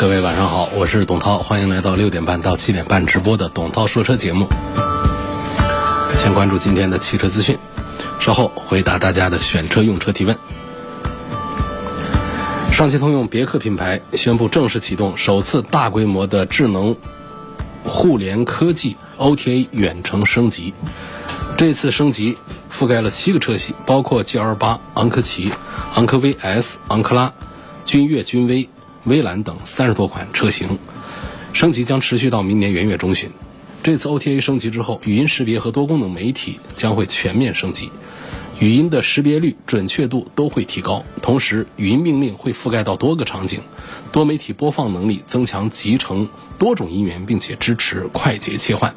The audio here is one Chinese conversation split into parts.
各位晚上好，我是董涛，欢迎来到六点半到七点半直播的董涛说车节目。先关注今天的汽车资讯，稍后回答大家的选车用车提问。上汽通用别克品牌宣布正式启动首次大规模的智能互联科技 OTA 远程升级。这次升级覆盖了七个车系，包括 GL 八、昂科旗、昂科威 S、昂克拉、君越、君威。威兰等三十多款车型，升级将持续到明年元月中旬。这次 OTA 升级之后，语音识别和多功能媒体将会全面升级，语音的识别率、准确度都会提高。同时，语音命令会覆盖到多个场景，多媒体播放能力增强集成多种音源，并且支持快捷切换。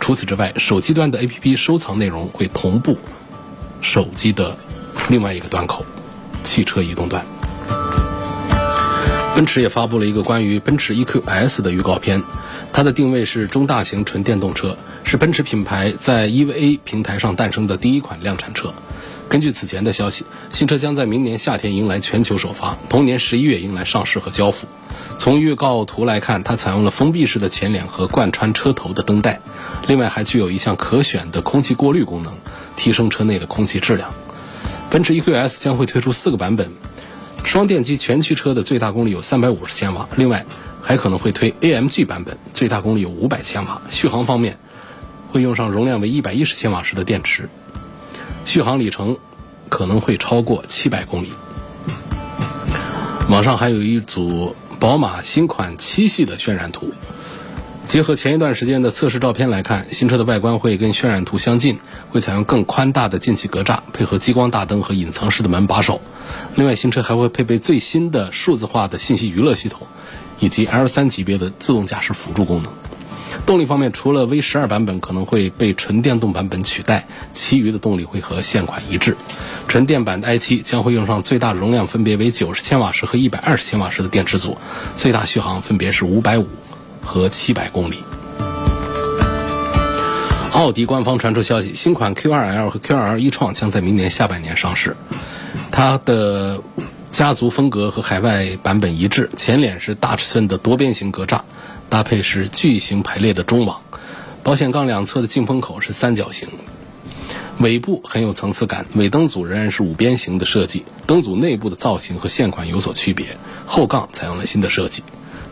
除此之外，手机端的 APP 收藏内容会同步手机的另外一个端口——汽车移动端。奔驰也发布了一个关于奔驰 EQS 的预告片，它的定位是中大型纯电动车，是奔驰品牌在 EVA 平台上诞生的第一款量产车。根据此前的消息，新车将在明年夏天迎来全球首发，同年十一月迎来上市和交付。从预告图来看，它采用了封闭式的前脸和贯穿车头的灯带，另外还具有一项可选的空气过滤功能，提升车内的空气质量。奔驰 EQS 将会推出四个版本。双电机全驱车的最大功率有三百五十千瓦，另外还可能会推 AMG 版本，最大功率有五百千瓦。续航方面，会用上容量为一百一十千瓦时的电池，续航里程可能会超过七百公里。网上还有一组宝马新款七系的渲染图。结合前一段时间的测试照片来看，新车的外观会跟渲染图相近，会采用更宽大的进气格栅，配合激光大灯和隐藏式的门把手。另外，新车还会配备最新的数字化的信息娱乐系统，以及 L3 级别的自动驾驶辅助功能。动力方面，除了 V12 版本可能会被纯电动版本取代，其余的动力会和现款一致。纯电版的 i7 将会用上最大容量分别为90千瓦时和120千瓦时的电池组，最大续航分别是550。和七百公里。奥迪官方传出消息，新款 Q2L 和 Q2L 一创将在明年下半年上市。它的家族风格和海外版本一致，前脸是大尺寸的多边形格栅，搭配是巨型排列的中网，保险杠两侧的进风口是三角形。尾部很有层次感，尾灯组仍然是五边形的设计，灯组内部的造型和现款有所区别，后杠采用了新的设计。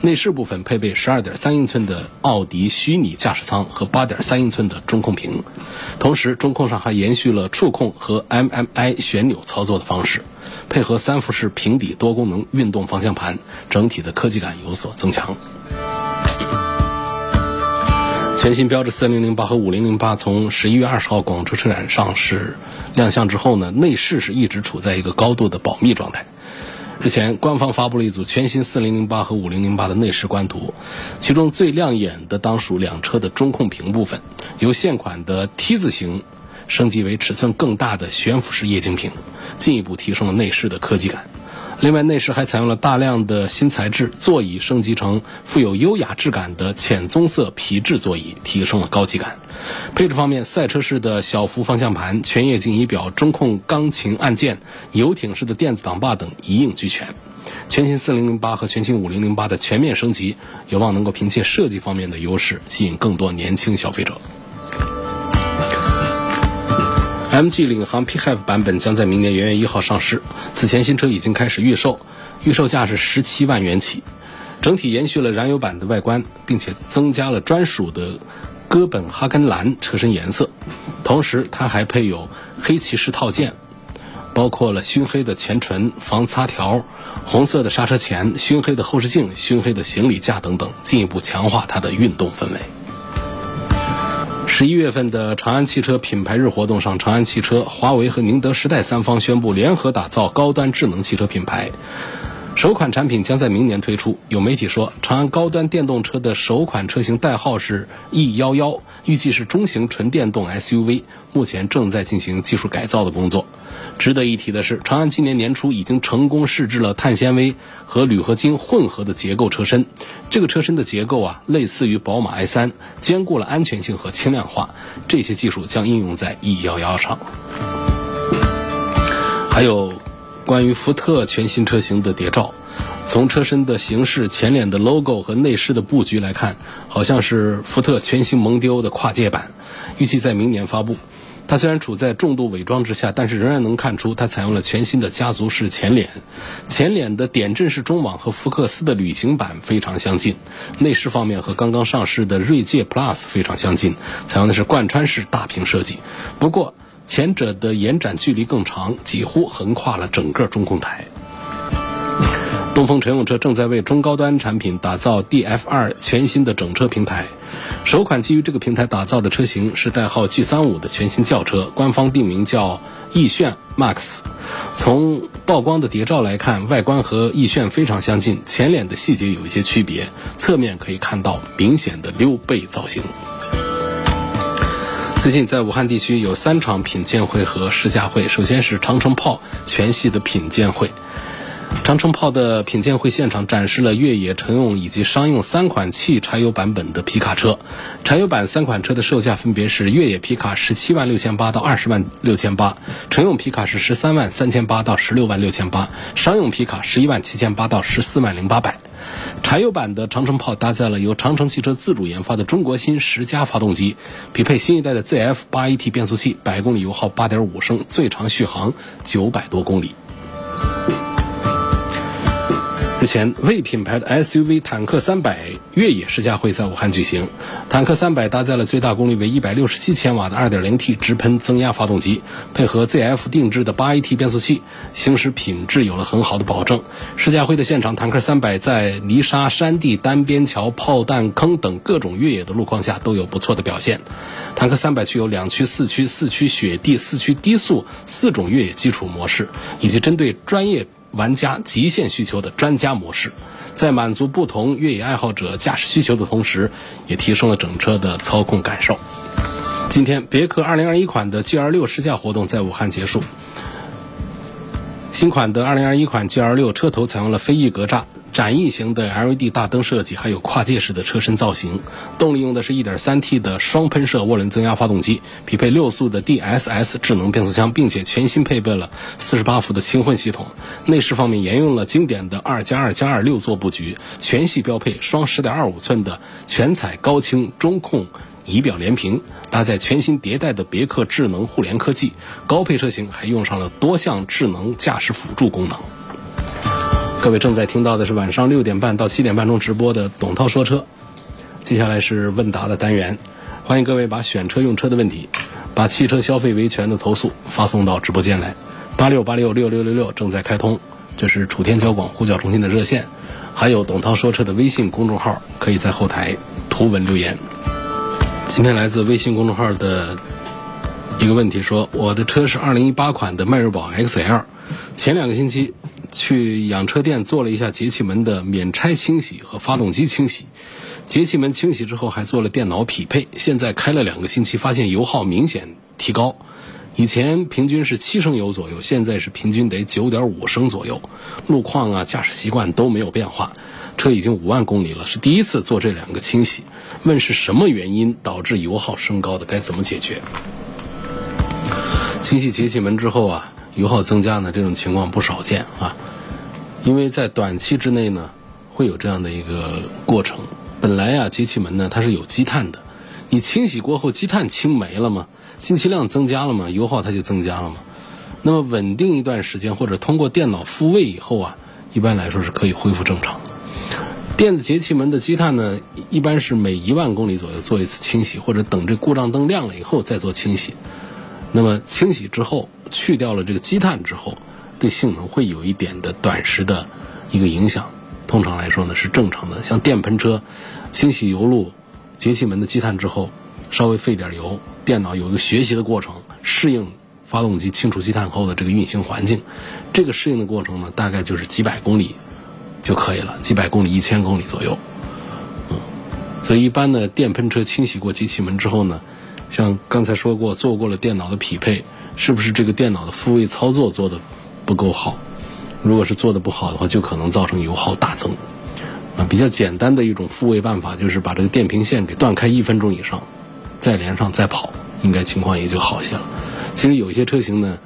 内饰部分配备十二点三英寸的奥迪虚拟驾驶舱和八点三英寸的中控屏，同时中控上还延续了触控和 MMI 旋钮操作的方式，配合三辐式平底多功能运动方向盘，整体的科技感有所增强。全新标致四零零八和五零零八从十一月二十号广州车展上市亮相之后呢，内饰是一直处在一个高度的保密状态。之前，官方发布了一组全新4008和5008的内饰官图，其中最亮眼的当属两车的中控屏部分，由现款的 T 字形升级为尺寸更大的悬浮式液晶屏，进一步提升了内饰的科技感。另外，内饰还采用了大量的新材质，座椅升级成富有优雅质感的浅棕色皮质座椅，提升了高级感。配置方面，赛车式的小幅方向盘、全液晶仪表、中控钢琴按键、游艇式的电子挡把等一应俱全。全新4008和全新5008的全面升级，有望能够凭借设计方面的优势，吸引更多年轻消费者。MG 领航 PHEV 版本将在明年元月一号上市。此前新车已经开始预售，预售价是十七万元起。整体延续了燃油版的外观，并且增加了专属的哥本哈根蓝车身颜色。同时，它还配有黑骑士套件，包括了熏黑的前唇、防擦条、红色的刹车钳、熏黑的后视镜、熏黑的行李架等等，进一步强化它的运动氛围。十一月份的长安汽车品牌日活动上，长安汽车、华为和宁德时代三方宣布联合打造高端智能汽车品牌。首款产品将在明年推出。有媒体说，长安高端电动车的首款车型代号是 E 幺幺，预计是中型纯电动 SUV，目前正在进行技术改造的工作。值得一提的是，长安今年年初已经成功试制了碳纤维和铝合金混合的结构车身。这个车身的结构啊，类似于宝马 i3，兼顾了安全性和轻量化。这些技术将应用在 E 幺幺上。还有。关于福特全新车型的谍照，从车身的形式、前脸的 logo 和内饰的布局来看，好像是福特全新蒙迪欧的跨界版，预计在明年发布。它虽然处在重度伪装之下，但是仍然能看出它采用了全新的家族式前脸。前脸的点阵式中网和福克斯的旅行版非常相近。内饰方面和刚刚上市的锐界 Plus 非常相近，采用的是贯穿式大屏设计。不过，前者的延展距离更长，几乎横跨了整个中控台。东风乘用车正在为中高端产品打造 DF2 全新的整车平台，首款基于这个平台打造的车型是代号 G35 的全新轿车，官方定名叫奕炫 Max。从曝光的谍照来看，外观和奕炫非常相近，前脸的细节有一些区别，侧面可以看到明显的溜背造型。最近在武汉地区有三场品鉴会和试驾会。首先是长城炮全系的品鉴会。长城炮的品鉴会现场展示了越野、乘用以及商用三款汽柴油版本的皮卡车。柴油版三款车的售价分别是：越野皮卡十七万六千八到二十万六千八，乘用皮卡是十三万三千八到十六万六千八，商用皮卡十一万七千八到十四万零八百。柴油版的长城炮搭载了由长城汽车自主研发的中国新十佳发动机，匹配新一代的 ZF 八 AT 变速器，百公里油耗八点五升，最长续航九百多公里。之前，魏品牌的 SUV 坦克三百越野试驾会在武汉举行。坦克三百搭载了最大功率为一百六十七千瓦的二点零 T 直喷增压发动机，配合 ZF 定制的八 AT 变速器，行驶品质有了很好的保证。试驾会的现场，坦克三百在泥沙、山地、单边桥、炮弹坑等各种越野的路况下都有不错的表现。坦克三百具有两驱、四驱、四驱雪地、四驱低速四种越野基础模式，以及针对专业。玩家极限需求的专家模式，在满足不同越野爱好者驾驶需求的同时，也提升了整车的操控感受。今天，别克2021款的 GL6 试驾活动在武汉结束。新款的2021款 GL6 车头采用了飞翼格栅。展翼型的 LED 大灯设计，还有跨界式的车身造型。动力用的是一点三 T 的双喷射涡轮增压发动机，匹配六速的 DSS 智能变速箱，并且全新配备了四十八伏的轻混系统。内饰方面沿用了经典的二加二加二六座布局，全系标配双十点二五寸的全彩高清中控仪表连屏，搭载全新迭代的别克智能互联科技。高配车型还用上了多项智能驾驶辅助功能。各位正在听到的是晚上六点半到七点半钟直播的董涛说车，接下来是问答的单元，欢迎各位把选车用车的问题，把汽车消费维权的投诉发送到直播间来，八六八六六六六六正在开通，这是楚天交广呼叫中心的热线，还有董涛说车的微信公众号，可以在后台图文留言。今天来自微信公众号的一个问题说，我的车是二零一八款的迈锐宝 XL，前两个星期。去养车店做了一下节气门的免拆清洗和发动机清洗，节气门清洗之后还做了电脑匹配。现在开了两个星期，发现油耗明显提高，以前平均是七升油左右，现在是平均得九点五升左右。路况啊，驾驶习惯都没有变化，车已经五万公里了，是第一次做这两个清洗。问是什么原因导致油耗升高的？该怎么解决？清洗节气门之后啊。油耗增加呢，这种情况不少见啊，因为在短期之内呢，会有这样的一个过程。本来呀，节气门呢它是有积碳的，你清洗过后积碳清没了嘛？进气量增加了吗？油耗它就增加了嘛？那么稳定一段时间或者通过电脑复位以后啊，一般来说是可以恢复正常。电子节气门的积碳呢，一般是每一万公里左右做一次清洗，或者等这故障灯亮了以后再做清洗。那么清洗之后。去掉了这个积碳之后，对性能会有一点的短时的一个影响。通常来说呢是正常的。像电喷车，清洗油路、节气门的积碳之后，稍微费点油，电脑有一个学习的过程，适应发动机清除积碳后的这个运行环境。这个适应的过程呢，大概就是几百公里就可以了，几百公里、一千公里左右。嗯，所以一般呢，电喷车清洗过节气门之后呢，像刚才说过，做过了电脑的匹配，是不是这个电脑的复位操作做的不够好？如果是做的不好的话，就可能造成油耗大增。啊，比较简单的一种复位办法就是把这个电瓶线给断开一分钟以上，再连上再跑，应该情况也就好些了。其实有一些车型呢，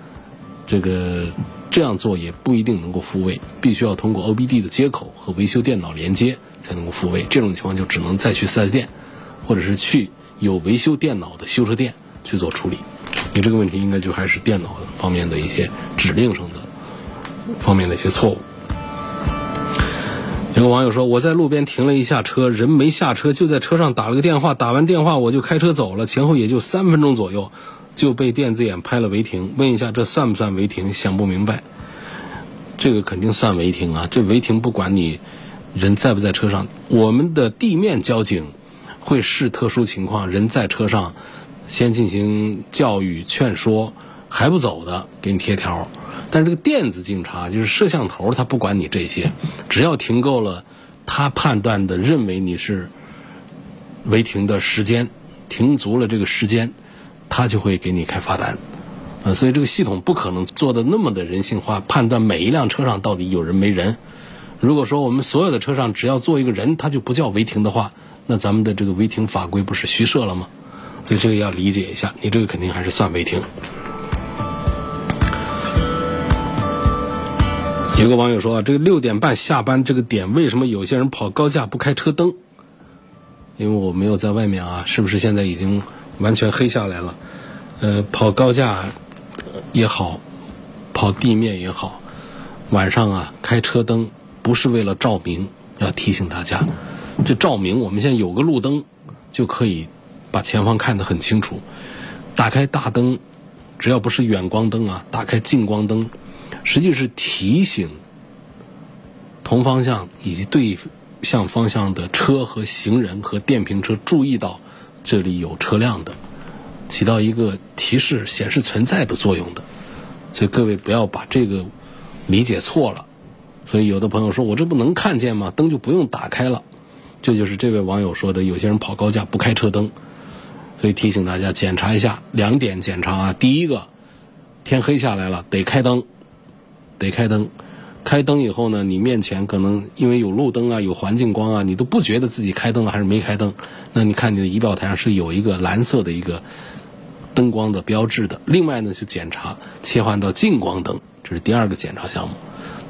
这个这样做也不一定能够复位，必须要通过 OBD 的接口和维修电脑连接才能够复位。这种情况就只能再去 4S 店，或者是去有维修电脑的修车店去做处理。你这个问题应该就还是电脑方面的一些指令上的方面的一些错误。有个网友说：“我在路边停了一下车，人没下车，就在车上打了个电话。打完电话我就开车走了，前后也就三分钟左右，就被电子眼拍了违停。问一下，这算不算违停？想不明白。这个肯定算违停啊！这违停不管你人在不在车上，我们的地面交警会视特殊情况，人在车上先进行教育劝说，还不走的给你贴条。”但是这个电子警察就是摄像头，他不管你这些，只要停够了，他判断的认为你是违停的时间，停足了这个时间，他就会给你开罚单。啊，所以这个系统不可能做的那么的人性化，判断每一辆车上到底有人没人。如果说我们所有的车上只要坐一个人，他就不叫违停的话，那咱们的这个违停法规不是虚设了吗？所以这个要理解一下，你这个肯定还是算违停。有个网友说啊，这个六点半下班这个点，为什么有些人跑高架不开车灯？因为我没有在外面啊，是不是现在已经完全黑下来了？呃，跑高架也好，跑地面也好，晚上啊开车灯不是为了照明，要提醒大家，这照明我们现在有个路灯就可以把前方看得很清楚，打开大灯，只要不是远光灯啊，打开近光灯。实际是提醒同方向以及对向方向的车和行人和电瓶车注意到这里有车辆的，起到一个提示显示存在的作用的。所以各位不要把这个理解错了。所以有的朋友说我这不能看见吗？灯就不用打开了。这就是这位网友说的，有些人跑高架不开车灯。所以提醒大家检查一下两点检查啊。第一个，天黑下来了得开灯。得开灯，开灯以后呢，你面前可能因为有路灯啊，有环境光啊，你都不觉得自己开灯了还是没开灯。那你看你的仪表台上是有一个蓝色的一个灯光的标志的。另外呢，去检查切换到近光灯，这是第二个检查项目。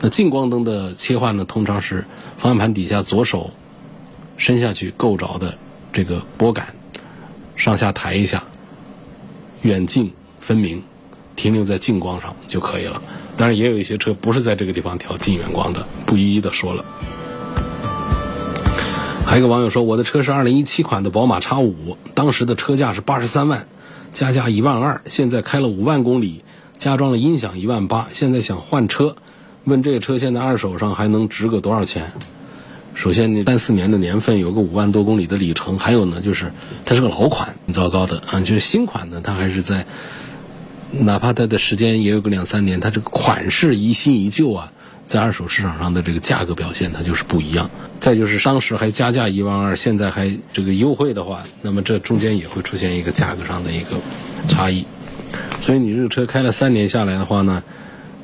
那近光灯的切换呢，通常是方向盘底下左手伸下去够着的这个拨杆，上下抬一下，远近分明，停留在近光上就可以了。当然也有一些车不是在这个地方调近远光的，不一一的说了。还有一个网友说，我的车是二零一七款的宝马 X 五，当时的车价是八十三万，加价一万二，现在开了五万公里，加装了音响一万八，现在想换车，问这个车现在二手上还能值个多少钱？首先，你三四年的年份，有个五万多公里的里程，还有呢，就是它是个老款，很糟糕的啊，就是新款呢，它还是在。哪怕它的时间也有个两三年，它这个款式一新一旧啊，在二手市场上的这个价格表现它就是不一样。再就是当时还加价一万二，现在还这个优惠的话，那么这中间也会出现一个价格上的一个差异。所以你这个车开了三年下来的话呢，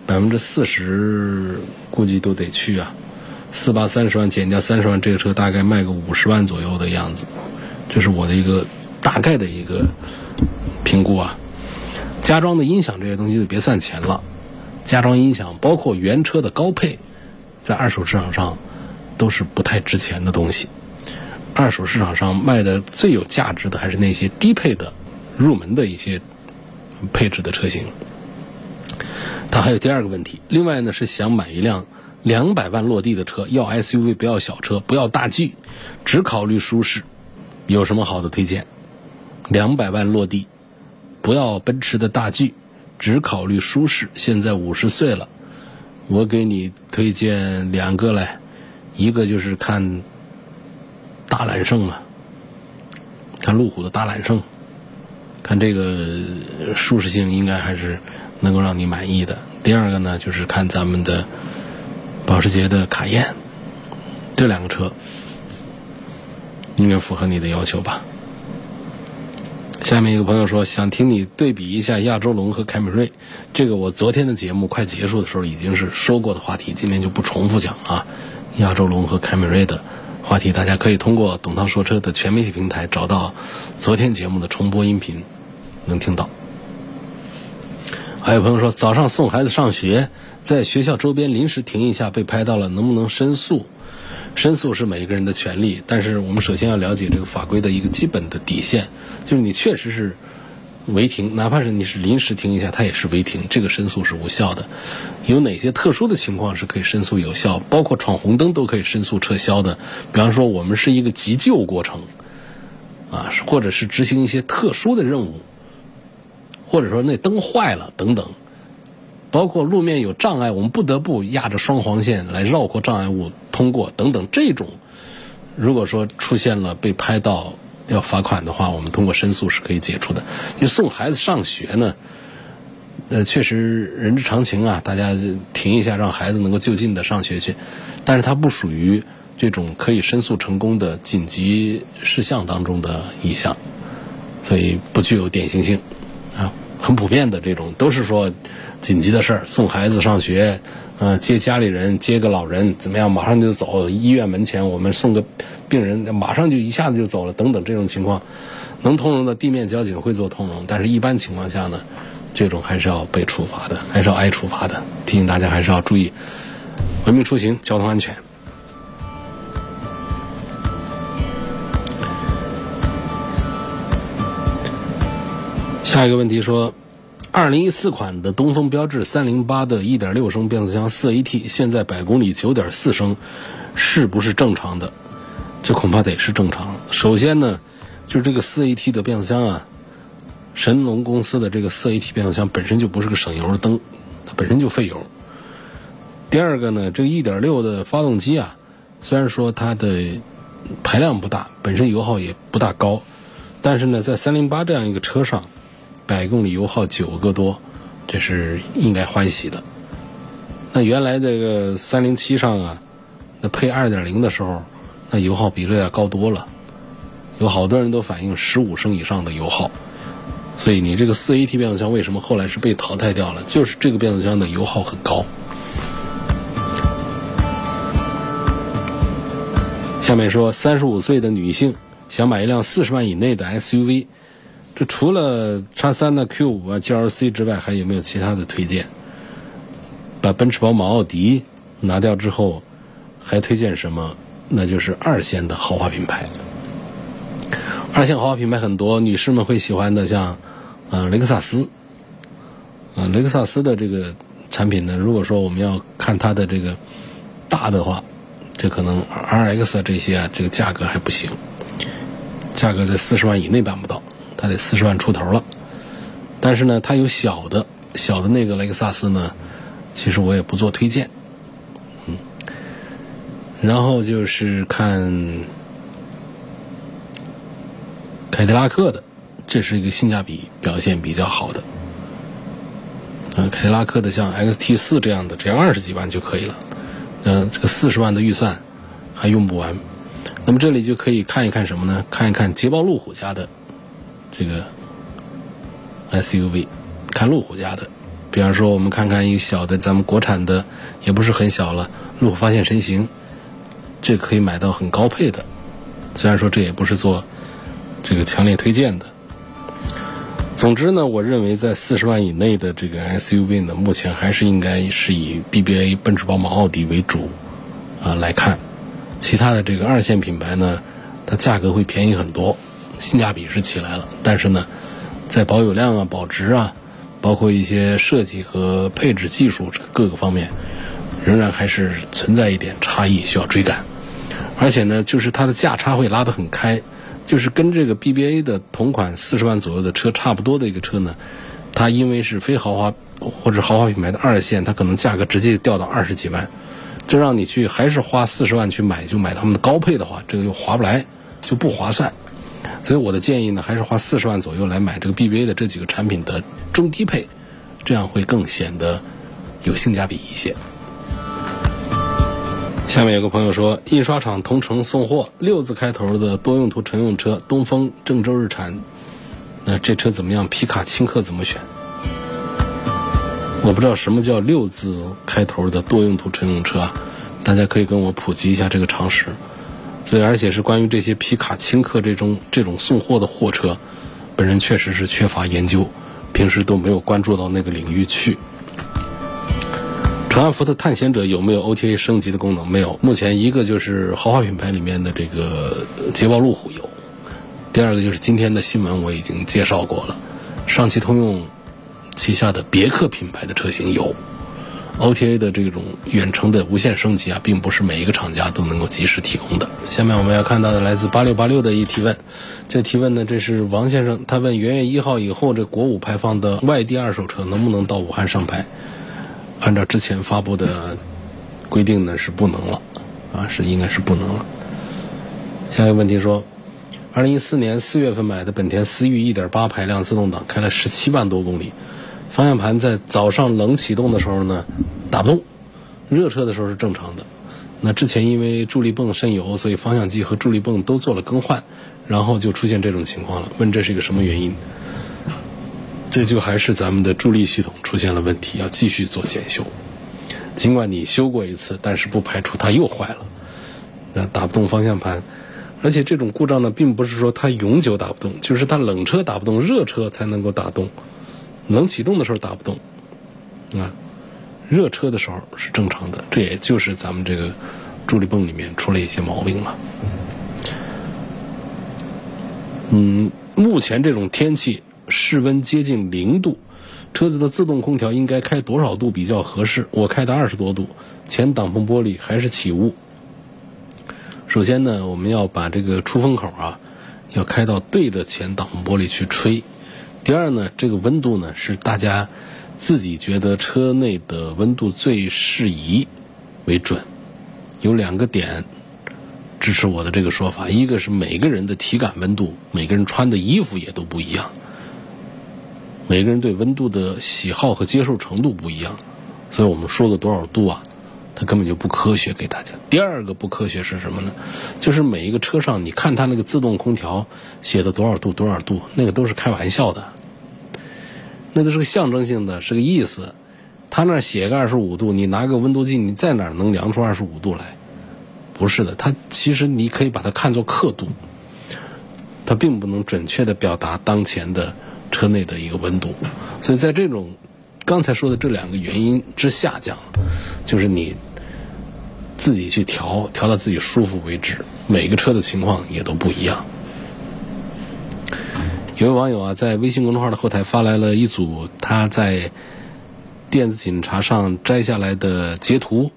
百分之四十估计都得去啊，四八三十万减掉三十万，这个车大概卖个五十万左右的样子，这是我的一个大概的一个评估啊。加装的音响这些东西就别算钱了，加装音响包括原车的高配，在二手市场上都是不太值钱的东西。二手市场上卖的最有价值的还是那些低配的、入门的一些配置的车型。它还有第二个问题，另外呢是想买一辆两百万落地的车，要 SUV 不要小车，不要大 G，只考虑舒适，有什么好的推荐？两百万落地。不要奔驰的大 G，只考虑舒适。现在五十岁了，我给你推荐两个来，一个就是看大揽胜啊，看路虎的大揽胜，看这个舒适性应该还是能够让你满意的。第二个呢，就是看咱们的保时捷的卡宴，这两个车应该符合你的要求吧？下面一个朋友说，想听你对比一下亚洲龙和凯美瑞。这个我昨天的节目快结束的时候已经是说过的话题，今天就不重复讲啊。亚洲龙和凯美瑞的话题，大家可以通过董涛说车的全媒体平台找到昨天节目的重播音频，能听到。还有朋友说，早上送孩子上学，在学校周边临时停一下，被拍到了，能不能申诉？申诉是每一个人的权利，但是我们首先要了解这个法规的一个基本的底线，就是你确实是违停，哪怕是你是临时停一下，它也是违停，这个申诉是无效的。有哪些特殊的情况是可以申诉有效？包括闯红灯都可以申诉撤销的。比方说，我们是一个急救过程，啊，或者是执行一些特殊的任务，或者说那灯坏了等等。包括路面有障碍，我们不得不压着双黄线来绕过障碍物通过等等，这种如果说出现了被拍到要罚款的话，我们通过申诉是可以解除的。你送孩子上学呢，呃，确实人之常情啊，大家停一下，让孩子能够就近的上学去，但是它不属于这种可以申诉成功的紧急事项当中的一项，所以不具有典型性啊，很普遍的这种都是说。紧急的事儿，送孩子上学，呃，接家里人，接个老人，怎么样？马上就走。医院门前，我们送个病人，马上就一下子就走了。等等，这种情况，能通融的地面交警会做通融，但是一般情况下呢，这种还是要被处罚的，还是要挨处罚的。提醒大家还是要注意文明出行，交通安全。下一个问题说。二零一四款的东风标致三零八的一点六升变速箱四 AT，现在百公里九点四升，是不是正常的？这恐怕得是正常。首先呢，就是这个四 AT 的变速箱啊，神龙公司的这个四 AT 变速箱本身就不是个省油的灯，它本身就费油。第二个呢，这个一点六的发动机啊，虽然说它的排量不大，本身油耗也不大高，但是呢，在三零八这样一个车上。百公里油耗九个多，这是应该欢喜的。那原来这个三零七上啊，那配二点零的时候，那油耗比这要高多了。有好多人都反映十五升以上的油耗，所以你这个四 AT 变速箱为什么后来是被淘汰掉了？就是这个变速箱的油耗很高。下面说，三十五岁的女性想买一辆四十万以内的 SUV。这除了叉三的 Q 五啊、GLC 之外，还有没有其他的推荐？把奔驰、宝马、奥迪拿掉之后，还推荐什么？那就是二线的豪华品牌。二线豪华品牌很多，女士们会喜欢的，像呃雷克萨斯。呃，雷克萨斯的这个产品呢，如果说我们要看它的这个大的话，这可能 RX 这些啊，这个价格还不行，价格在四十万以内办不到。它得四十万出头了，但是呢，它有小的，小的那个雷克萨斯呢，其实我也不做推荐，嗯，然后就是看凯迪拉克的，这是一个性价比表现比较好的，嗯，凯迪拉克的像 XT 四这样的，只要二十几万就可以了，嗯，这个四十万的预算还用不完，那么这里就可以看一看什么呢？看一看捷豹路虎家的。这个 SUV，看路虎家的，比方说我们看看一个小的，咱们国产的也不是很小了，路虎发现神行，这可以买到很高配的，虽然说这也不是做这个强烈推荐的。总之呢，我认为在四十万以内的这个 SUV 呢，目前还是应该是以 BBA、奔驰、宝马、奥迪为主啊来看，其他的这个二线品牌呢，它价格会便宜很多。性价比是起来了，但是呢，在保有量啊、保值啊，包括一些设计和配置技术各个方面，仍然还是存在一点差异，需要追赶。而且呢，就是它的价差会拉得很开，就是跟这个 BBA 的同款四十万左右的车差不多的一个车呢，它因为是非豪华或者豪华品牌的二线，它可能价格直接掉到二十几万，就让你去还是花四十万去买，就买他们的高配的话，这个就划不来，就不划算。所以我的建议呢，还是花四十万左右来买这个 BBA 的这几个产品的中低配，这样会更显得有性价比一些。下面有个朋友说，印刷厂同城送货六字开头的多用途乘用车，东风郑州日产，那这车怎么样？皮卡轻客怎么选？我不知道什么叫六字开头的多用途乘用车，大家可以跟我普及一下这个常识。所以，而且是关于这些皮卡轻客这种这种送货的货车，本人确实是缺乏研究，平时都没有关注到那个领域去。长安福特探险者有没有 OTA 升级的功能？没有。目前一个就是豪华品牌里面的这个捷豹路虎有，第二个就是今天的新闻我已经介绍过了，上汽通用旗下的别克品牌的车型有 OTA 的这种远程的无线升级啊，并不是每一个厂家都能够及时提供的。下面我们要看到的来自八六八六的一提问，这提问呢，这是王先生，他问元月一号以后这国五排放的外地二手车能不能到武汉上牌？按照之前发布的规定呢，是不能了，啊，是应该是不能了。下一个问题说，二零一四年四月份买的本田思域一点八排量自动挡，开了十七万多公里，方向盘在早上冷启动的时候呢打不动，热车的时候是正常的。那之前因为助力泵渗油，所以方向机和助力泵都做了更换，然后就出现这种情况了。问这是一个什么原因？这就还是咱们的助力系统出现了问题，要继续做检修。尽管你修过一次，但是不排除它又坏了，那打不动方向盘。而且这种故障呢，并不是说它永久打不动，就是它冷车打不动，热车才能够打动。冷启动的时候打不动，啊，热车的时候是正常的。这也就是咱们这个助力泵里面出了一些毛病了。嗯，目前这种天气。室温接近零度，车子的自动空调应该开多少度比较合适？我开的二十多度，前挡风玻璃还是起雾。首先呢，我们要把这个出风口啊，要开到对着前挡风玻璃去吹。第二呢，这个温度呢是大家自己觉得车内的温度最适宜为准。有两个点支持我的这个说法，一个是每个人的体感温度，每个人穿的衣服也都不一样。每个人对温度的喜好和接受程度不一样，所以我们说个多少度啊，它根本就不科学。给大家第二个不科学是什么呢？就是每一个车上，你看它那个自动空调写的多少度多少度，那个都是开玩笑的，那都是个象征性的，是个意思。他那写个二十五度，你拿个温度计，你在哪能量出二十五度来？不是的，它其实你可以把它看作刻度，它并不能准确的表达当前的。车内的一个温度，所以在这种刚才说的这两个原因之下讲，就是你自己去调，调到自己舒服为止。每个车的情况也都不一样。有位网友啊，在微信公众号的后台发来了一组他在电子警察上摘下来的截图，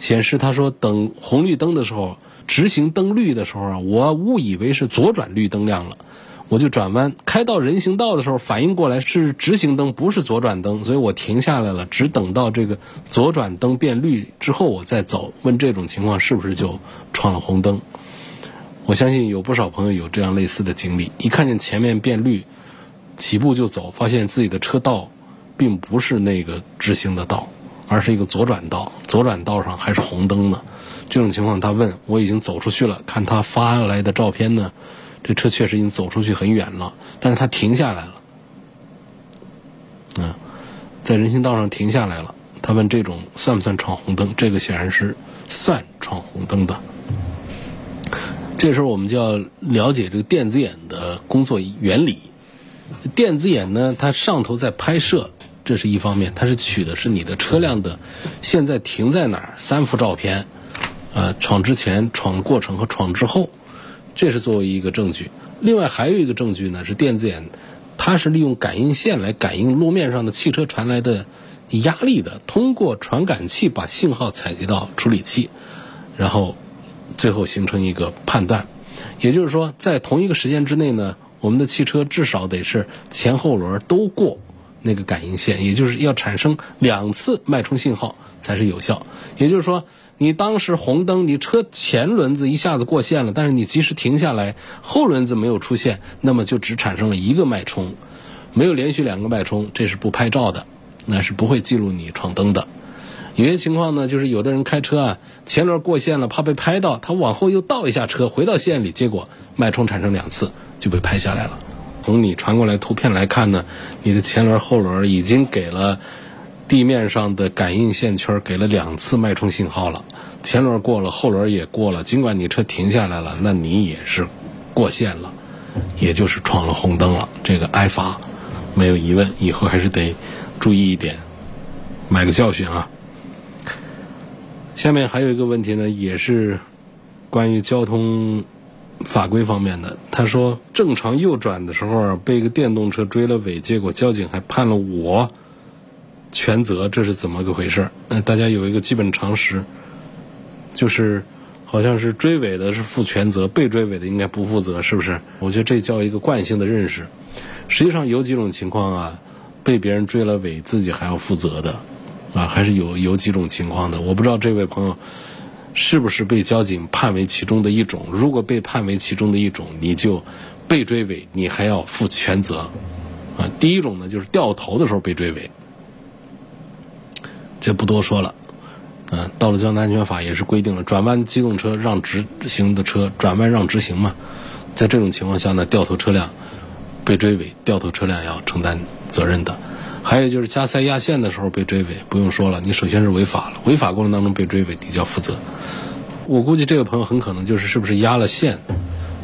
显示他说等红绿灯的时候，直行灯绿的时候啊，我误以为是左转绿灯亮了。我就转弯开到人行道的时候，反应过来是直行灯，不是左转灯，所以我停下来了，只等到这个左转灯变绿之后我再走。问这种情况是不是就闯了红灯？我相信有不少朋友有这样类似的经历：一看见前面变绿，起步就走，发现自己的车道并不是那个直行的道，而是一个左转道，左转道上还是红灯呢。这种情况他问我已经走出去了，看他发来的照片呢。这车确实已经走出去很远了，但是他停下来了，嗯，在人行道上停下来了。他问这种算不算闯红灯？这个显然是算闯红灯的。这时候我们就要了解这个电子眼的工作原理。电子眼呢，它上头在拍摄，这是一方面，它是取的是你的车辆的现在停在哪儿三幅照片，呃，闯之前、闯过程和闯之后。这是作为一个证据，另外还有一个证据呢，是电子眼，它是利用感应线来感应路面上的汽车传来的压力的，通过传感器把信号采集到处理器，然后最后形成一个判断。也就是说，在同一个时间之内呢，我们的汽车至少得是前后轮都过那个感应线，也就是要产生两次脉冲信号才是有效。也就是说。你当时红灯，你车前轮子一下子过线了，但是你及时停下来，后轮子没有出现，那么就只产生了一个脉冲，没有连续两个脉冲，这是不拍照的，那是不会记录你闯灯的。有些情况呢，就是有的人开车啊，前轮过线了，怕被拍到，他往后又倒一下车，回到线里，结果脉冲产生两次就被拍下来了。从你传过来图片来看呢，你的前轮后轮已经给了地面上的感应线圈给了两次脉冲信号了，前轮过了，后轮也过了。尽管你车停下来了，那你也是过线了，也就是闯了红灯了，这个挨罚没有疑问。以后还是得注意一点，买个教训啊。下面还有一个问题呢，也是关于交通法规方面的。他说，正常右转的时候被一个电动车追了尾，结果交警还判了我全责，这是怎么个回事？呃，大家有一个基本常识，就是好像是追尾的是负全责，被追尾的应该不负责，是不是？我觉得这叫一个惯性的认识。实际上有几种情况啊，被别人追了尾，自己还要负责的。啊，还是有有几种情况的，我不知道这位朋友是不是被交警判为其中的一种。如果被判为其中的一种，你就被追尾，你还要负全责。啊，第一种呢，就是掉头的时候被追尾，这不多说了。嗯，到了交通安全法也是规定了，转弯机动车让直行的车转弯让直行嘛，在这种情况下呢，掉头车辆被追尾，掉头车辆要承担责任的。还有就是加塞压线的时候被追尾，不用说了，你首先是违法了，违法过程当中被追尾，你就要负责。我估计这个朋友很可能就是是不是压了线，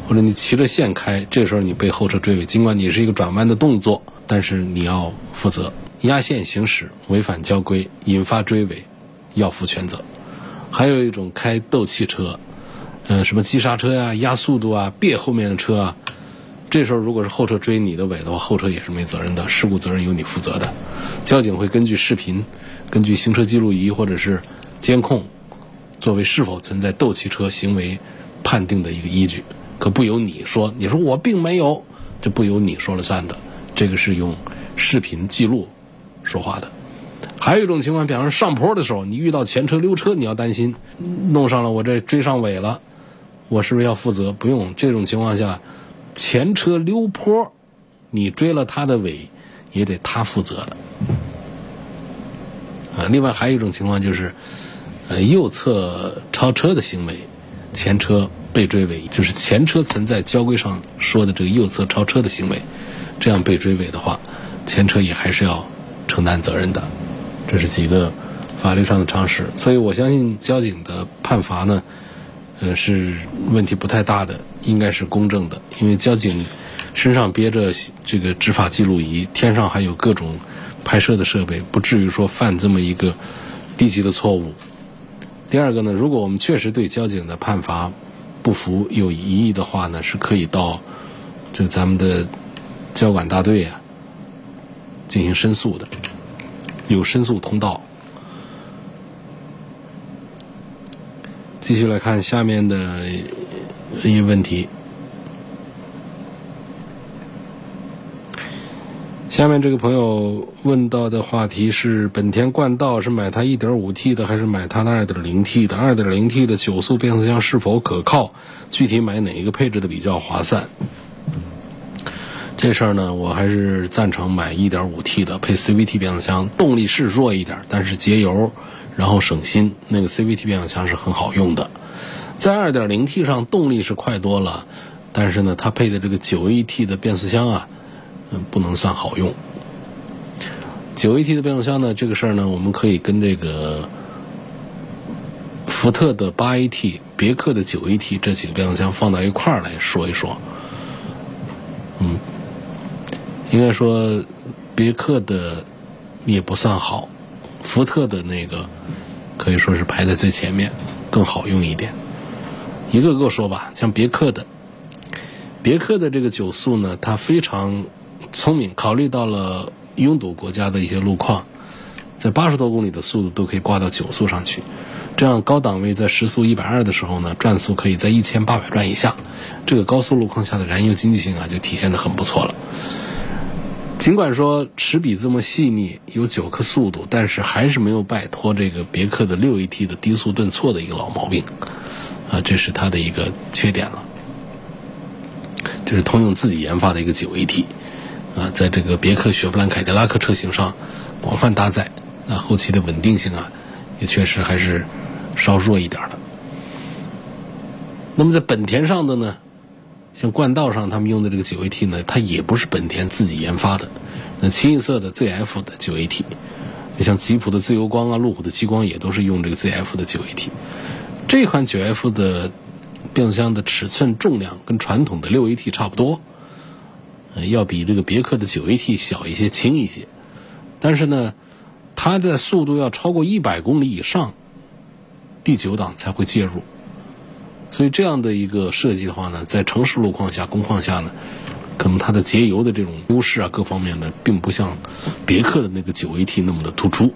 或者你骑着线开，这时候你被后车追尾，尽管你是一个转弯的动作，但是你要负责。压线行驶违反交规，引发追尾，要负全责。还有一种开斗气车，嗯，什么急刹车呀、压速度啊、别后面的车啊。这时候，如果是后车追你的尾的话，后车也是没责任的，事故责任由你负责的。交警会根据视频、根据行车记录仪或者是监控，作为是否存在斗气车行为判定的一个依据，可不由你说。你说我并没有，这不由你说了算的。这个是用视频记录说话的。还有一种情况，比方说上坡的时候，你遇到前车溜车，你要担心弄上了我这追上尾了，我是不是要负责？不用，这种情况下。前车溜坡，你追了他的尾，也得他负责的。啊，另外还有一种情况就是，呃，右侧超车的行为，前车被追尾，就是前车存在交规上说的这个右侧超车的行为，这样被追尾的话，前车也还是要承担责任的。这是几个法律上的常识，所以我相信交警的判罚呢。呃，是问题不太大的，应该是公正的，因为交警身上憋着这个执法记录仪，天上还有各种拍摄的设备，不至于说犯这么一个低级的错误。第二个呢，如果我们确实对交警的判罚不服、有疑义的话呢，是可以到就咱们的交管大队啊进行申诉的，有申诉通道。继续来看下面的一问题。下面这个朋友问到的话题是：本田冠道是买它 1.5T 的还是买它的 2.0T 的？2.0T 的九速变速箱是否可靠？具体买哪一个配置的比较划算？这事儿呢，我还是赞成买 1.5T 的配 CVT 变速箱，动力是弱一点，但是节油。然后省心，那个 CVT 变速箱是很好用的，在 2.0T 上动力是快多了，但是呢，它配的这个 9AT 的变速箱啊，嗯，不能算好用。9AT 的变速箱呢，这个事儿呢，我们可以跟这个福特的 8AT、别克的 9AT 这几个变速箱放到一块儿来说一说。嗯，应该说别克的也不算好。福特的那个可以说是排在最前面，更好用一点。一个个说吧，像别克的，别克的这个九速呢，它非常聪明，考虑到了拥堵国家的一些路况，在八十多公里的速度都可以挂到九速上去，这样高档位在时速一百二的时候呢，转速可以在一千八百转以下，这个高速路况下的燃油经济性啊，就体现的很不错了。尽管说齿比这么细腻，有九颗速度，但是还是没有摆脱这个别克的六 AT 的低速顿挫的一个老毛病，啊，这是它的一个缺点了。这是通用自己研发的一个九 AT，啊，在这个别克、雪佛兰、凯迪拉克车型上广泛搭载，啊，后期的稳定性啊，也确实还是稍弱一点的。那么在本田上的呢，像冠道上他们用的这个九 AT 呢，它也不是本田自己研发的，那清一色的 ZF 的九 AT，你像吉普的自由光啊、路虎的极光也都是用这个 ZF 的九 AT。这款九 F 的变速箱的尺寸、重量跟传统的六 AT 差不多，要比这个别克的九 AT 小一些、轻一些，但是呢，它的速度要超过一百公里以上，第九档才会介入。所以这样的一个设计的话呢，在城市路况下、工况下呢，可能它的节油的这种优势啊，各方面呢，并不像别克的那个九 AT 那么的突出。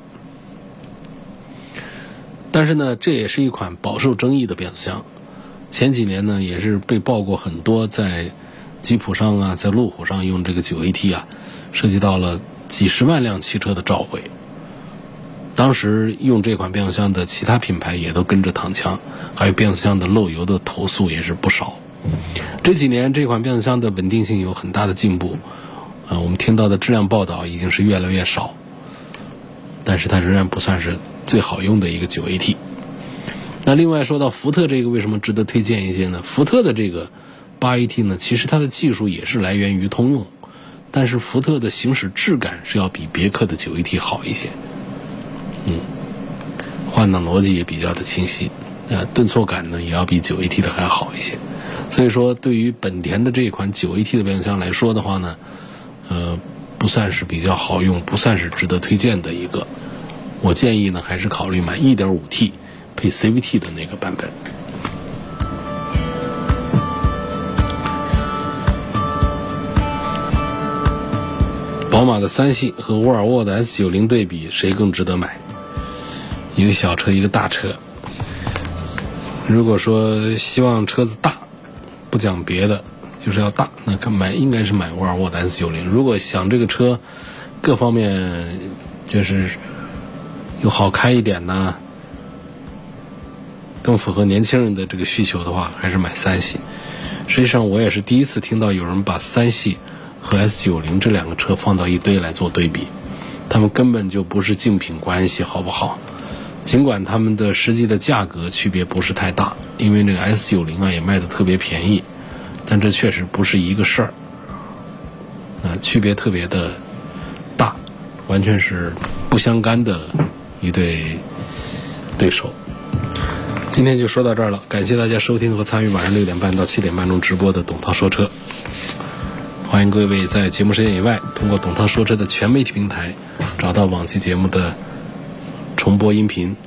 但是呢，这也是一款饱受争议的变速箱。前几年呢，也是被曝过很多在吉普上啊，在路虎上用这个九 AT 啊，涉及到了几十万辆汽车的召回。当时用这款变速箱的其他品牌也都跟着躺枪，还有变速箱的漏油的投诉也是不少。这几年这款变速箱的稳定性有很大的进步，呃，我们听到的质量报道已经是越来越少，但是它仍然不算是最好用的一个九 AT。那另外说到福特这个为什么值得推荐一些呢？福特的这个八 AT 呢，其实它的技术也是来源于通用，但是福特的行驶质感是要比别克的九 AT 好一些。嗯，换挡逻辑也比较的清晰，呃，顿挫感呢也要比九 AT 的还好一些，所以说对于本田的这一款九 AT 的变速箱来说的话呢，呃，不算是比较好用，不算是值得推荐的一个。我建议呢，还是考虑买 1.5T 配 CVT 的那个版本。宝马的三系和沃尔沃的 S90 对比，谁更值得买？一个小车，一个大车。如果说希望车子大，不讲别的，就是要大，那看买应该是买沃尔沃的 S 九零。如果想这个车各方面就是又好开一点呢，更符合年轻人的这个需求的话，还是买三系。实际上，我也是第一次听到有人把三系和 S 九零这两个车放到一堆来做对比，他们根本就不是竞品关系，好不好？尽管他们的实际的价格区别不是太大，因为那个 S 九零啊也卖的特别便宜，但这确实不是一个事儿，啊，区别特别的大，完全是不相干的一对对手。今天就说到这儿了，感谢大家收听和参与晚上六点半到七点半钟直播的董涛说车。欢迎各位在节目时间以外，通过董涛说车的全媒体平台找到往期节目的。重播音频。